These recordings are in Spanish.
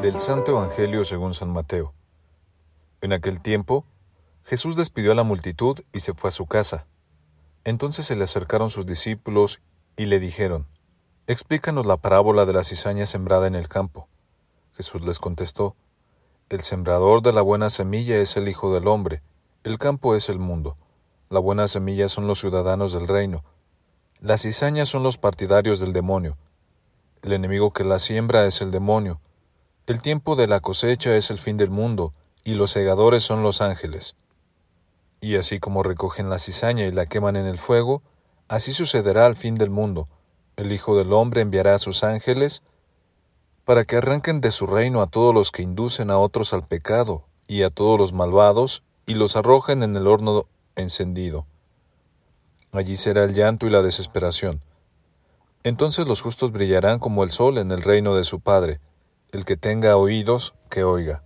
Del Santo Evangelio según San Mateo. En aquel tiempo, Jesús despidió a la multitud y se fue a su casa. Entonces se le acercaron sus discípulos y le dijeron, Explícanos la parábola de la cizaña sembrada en el campo. Jesús les contestó, El sembrador de la buena semilla es el Hijo del Hombre, el campo es el mundo, la buena semilla son los ciudadanos del reino, las cizañas son los partidarios del demonio, el enemigo que la siembra es el demonio, el tiempo de la cosecha es el fin del mundo, y los segadores son los ángeles. Y así como recogen la cizaña y la queman en el fuego, así sucederá al fin del mundo. El Hijo del Hombre enviará a sus ángeles para que arranquen de su reino a todos los que inducen a otros al pecado y a todos los malvados y los arrojen en el horno encendido. Allí será el llanto y la desesperación. Entonces los justos brillarán como el sol en el reino de su Padre. El que tenga oídos, que oiga.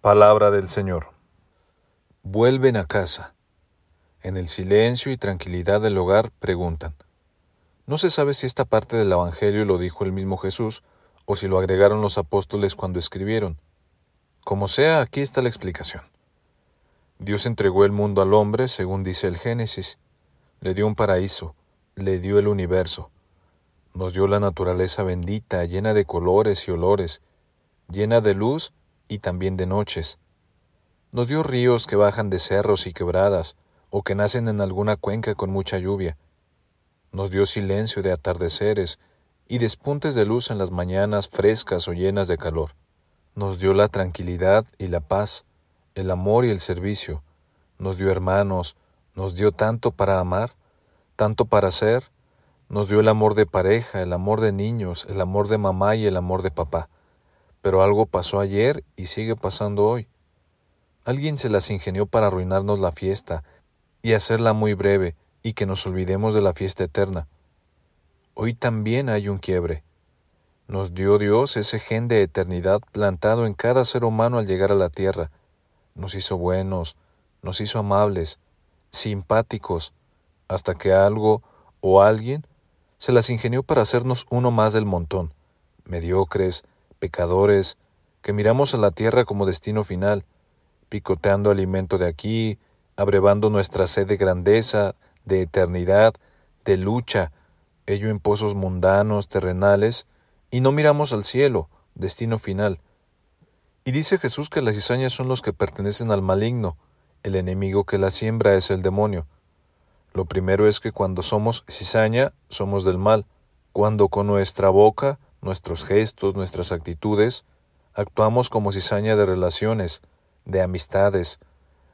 Palabra del Señor. Vuelven a casa. En el silencio y tranquilidad del hogar preguntan. No se sabe si esta parte del Evangelio lo dijo el mismo Jesús o si lo agregaron los apóstoles cuando escribieron. Como sea, aquí está la explicación. Dios entregó el mundo al hombre, según dice el Génesis. Le dio un paraíso, le dio el universo. Nos dio la naturaleza bendita, llena de colores y olores, llena de luz y también de noches. Nos dio ríos que bajan de cerros y quebradas, o que nacen en alguna cuenca con mucha lluvia. Nos dio silencio de atardeceres y despuntes de luz en las mañanas frescas o llenas de calor nos dio la tranquilidad y la paz, el amor y el servicio, nos dio hermanos, nos dio tanto para amar, tanto para ser, nos dio el amor de pareja, el amor de niños, el amor de mamá y el amor de papá. Pero algo pasó ayer y sigue pasando hoy. Alguien se las ingenió para arruinarnos la fiesta y hacerla muy breve y que nos olvidemos de la fiesta eterna. Hoy también hay un quiebre. Nos dio Dios ese gen de eternidad plantado en cada ser humano al llegar a la tierra. Nos hizo buenos, nos hizo amables, simpáticos, hasta que algo o alguien se las ingenió para hacernos uno más del montón, mediocres, pecadores, que miramos a la tierra como destino final, picoteando alimento de aquí, abrevando nuestra sed de grandeza, de eternidad, de lucha, ello en pozos mundanos, terrenales, y no miramos al cielo, destino final. Y dice Jesús que las cizañas son los que pertenecen al maligno, el enemigo que la siembra es el demonio. Lo primero es que cuando somos cizaña, somos del mal, cuando con nuestra boca, nuestros gestos, nuestras actitudes, actuamos como cizaña de relaciones, de amistades,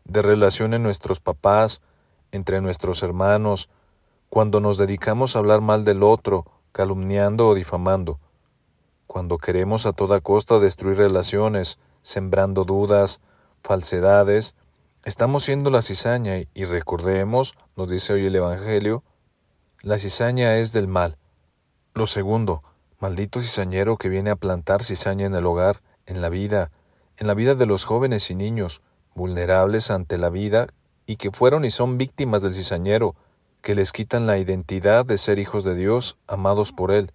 de relación en nuestros papás, entre nuestros hermanos, cuando nos dedicamos a hablar mal del otro, calumniando o difamando cuando queremos a toda costa destruir relaciones, sembrando dudas, falsedades, estamos siendo la cizaña y recordemos, nos dice hoy el Evangelio, la cizaña es del mal. Lo segundo, maldito cizañero que viene a plantar cizaña en el hogar, en la vida, en la vida de los jóvenes y niños, vulnerables ante la vida y que fueron y son víctimas del cizañero, que les quitan la identidad de ser hijos de Dios, amados por Él,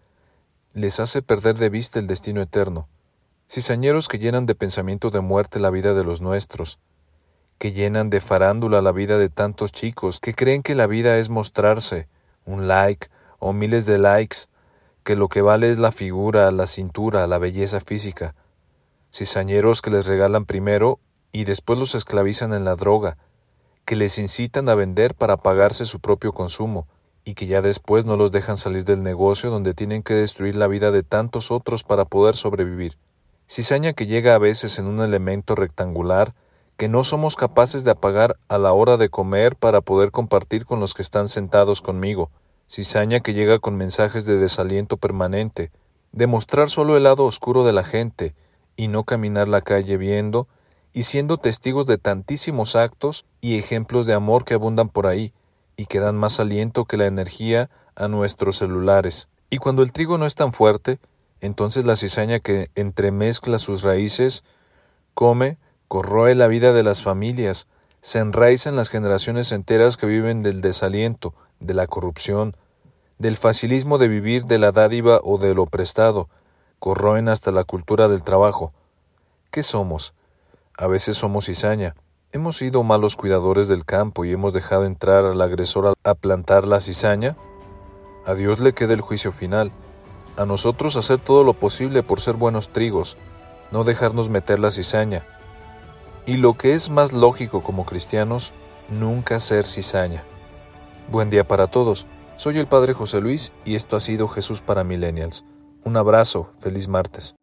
les hace perder de vista el destino eterno, cizañeros que llenan de pensamiento de muerte la vida de los nuestros, que llenan de farándula la vida de tantos chicos que creen que la vida es mostrarse, un like o miles de likes, que lo que vale es la figura, la cintura, la belleza física, cizañeros que les regalan primero y después los esclavizan en la droga, que les incitan a vender para pagarse su propio consumo, y que ya después no los dejan salir del negocio donde tienen que destruir la vida de tantos otros para poder sobrevivir. Cizaña que llega a veces en un elemento rectangular que no somos capaces de apagar a la hora de comer para poder compartir con los que están sentados conmigo. Cizaña que llega con mensajes de desaliento permanente, de mostrar solo el lado oscuro de la gente y no caminar la calle viendo y siendo testigos de tantísimos actos y ejemplos de amor que abundan por ahí, y que dan más aliento que la energía a nuestros celulares. Y cuando el trigo no es tan fuerte, entonces la cizaña que entremezcla sus raíces come, corroe la vida de las familias, se enraiza en las generaciones enteras que viven del desaliento, de la corrupción, del facilismo de vivir de la dádiva o de lo prestado, corroen hasta la cultura del trabajo. ¿Qué somos? A veces somos cizaña. ¿Hemos sido malos cuidadores del campo y hemos dejado entrar al agresor a plantar la cizaña? A Dios le queda el juicio final. A nosotros hacer todo lo posible por ser buenos trigos, no dejarnos meter la cizaña. Y lo que es más lógico como cristianos, nunca ser cizaña. Buen día para todos. Soy el Padre José Luis y esto ha sido Jesús para Millennials. Un abrazo, feliz martes.